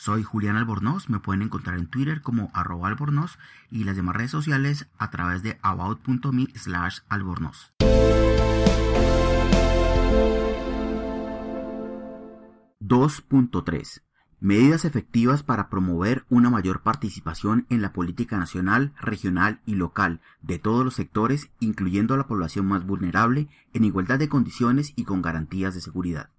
Soy Julián Albornoz, me pueden encontrar en Twitter como arroba albornoz y las demás redes sociales a través de about.me slash albornoz. 2.3 Medidas efectivas para promover una mayor participación en la política nacional, regional y local de todos los sectores, incluyendo a la población más vulnerable, en igualdad de condiciones y con garantías de seguridad.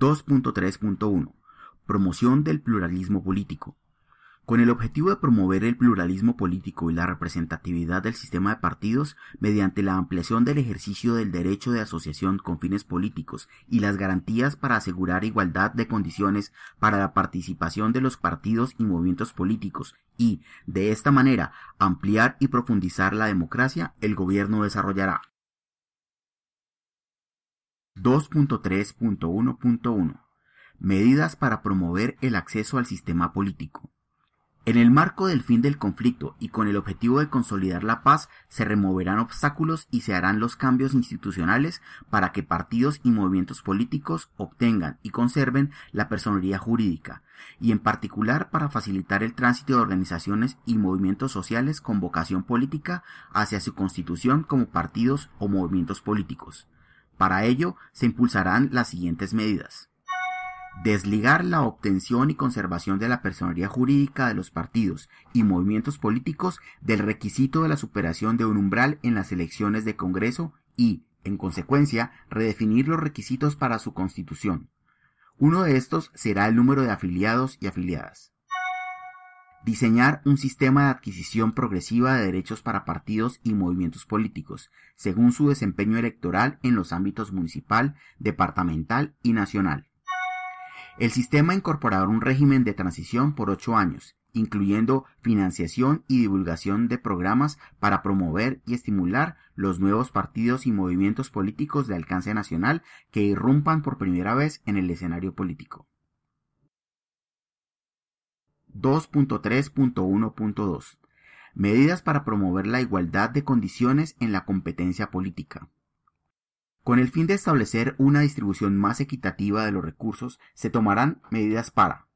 2.3.1 Promoción del pluralismo político. Con el objetivo de promover el pluralismo político y la representatividad del sistema de partidos mediante la ampliación del ejercicio del derecho de asociación con fines políticos y las garantías para asegurar igualdad de condiciones para la participación de los partidos y movimientos políticos y, de esta manera, ampliar y profundizar la democracia, el gobierno desarrollará 2.3.1.1 Medidas para promover el acceso al sistema político. En el marco del fin del conflicto y con el objetivo de consolidar la paz, se removerán obstáculos y se harán los cambios institucionales para que partidos y movimientos políticos obtengan y conserven la personería jurídica, y en particular para facilitar el tránsito de organizaciones y movimientos sociales con vocación política hacia su constitución como partidos o movimientos políticos. Para ello, se impulsarán las siguientes medidas. Desligar la obtención y conservación de la personería jurídica de los partidos y movimientos políticos del requisito de la superación de un umbral en las elecciones de Congreso y, en consecuencia, redefinir los requisitos para su constitución. Uno de estos será el número de afiliados y afiliadas. Diseñar un sistema de adquisición progresiva de derechos para partidos y movimientos políticos, según su desempeño electoral en los ámbitos municipal, departamental y nacional. El sistema incorporará un régimen de transición por ocho años, incluyendo financiación y divulgación de programas para promover y estimular los nuevos partidos y movimientos políticos de alcance nacional que irrumpan por primera vez en el escenario político. 2.3.1.2 Medidas para promover la igualdad de condiciones en la competencia política. Con el fin de establecer una distribución más equitativa de los recursos, se tomarán medidas para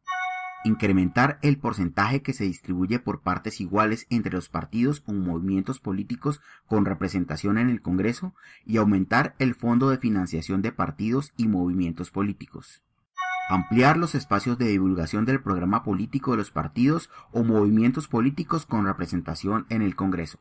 incrementar el porcentaje que se distribuye por partes iguales entre los partidos o movimientos políticos con representación en el Congreso y aumentar el fondo de financiación de partidos y movimientos políticos ampliar los espacios de divulgación del programa político de los partidos o movimientos políticos con representación en el Congreso.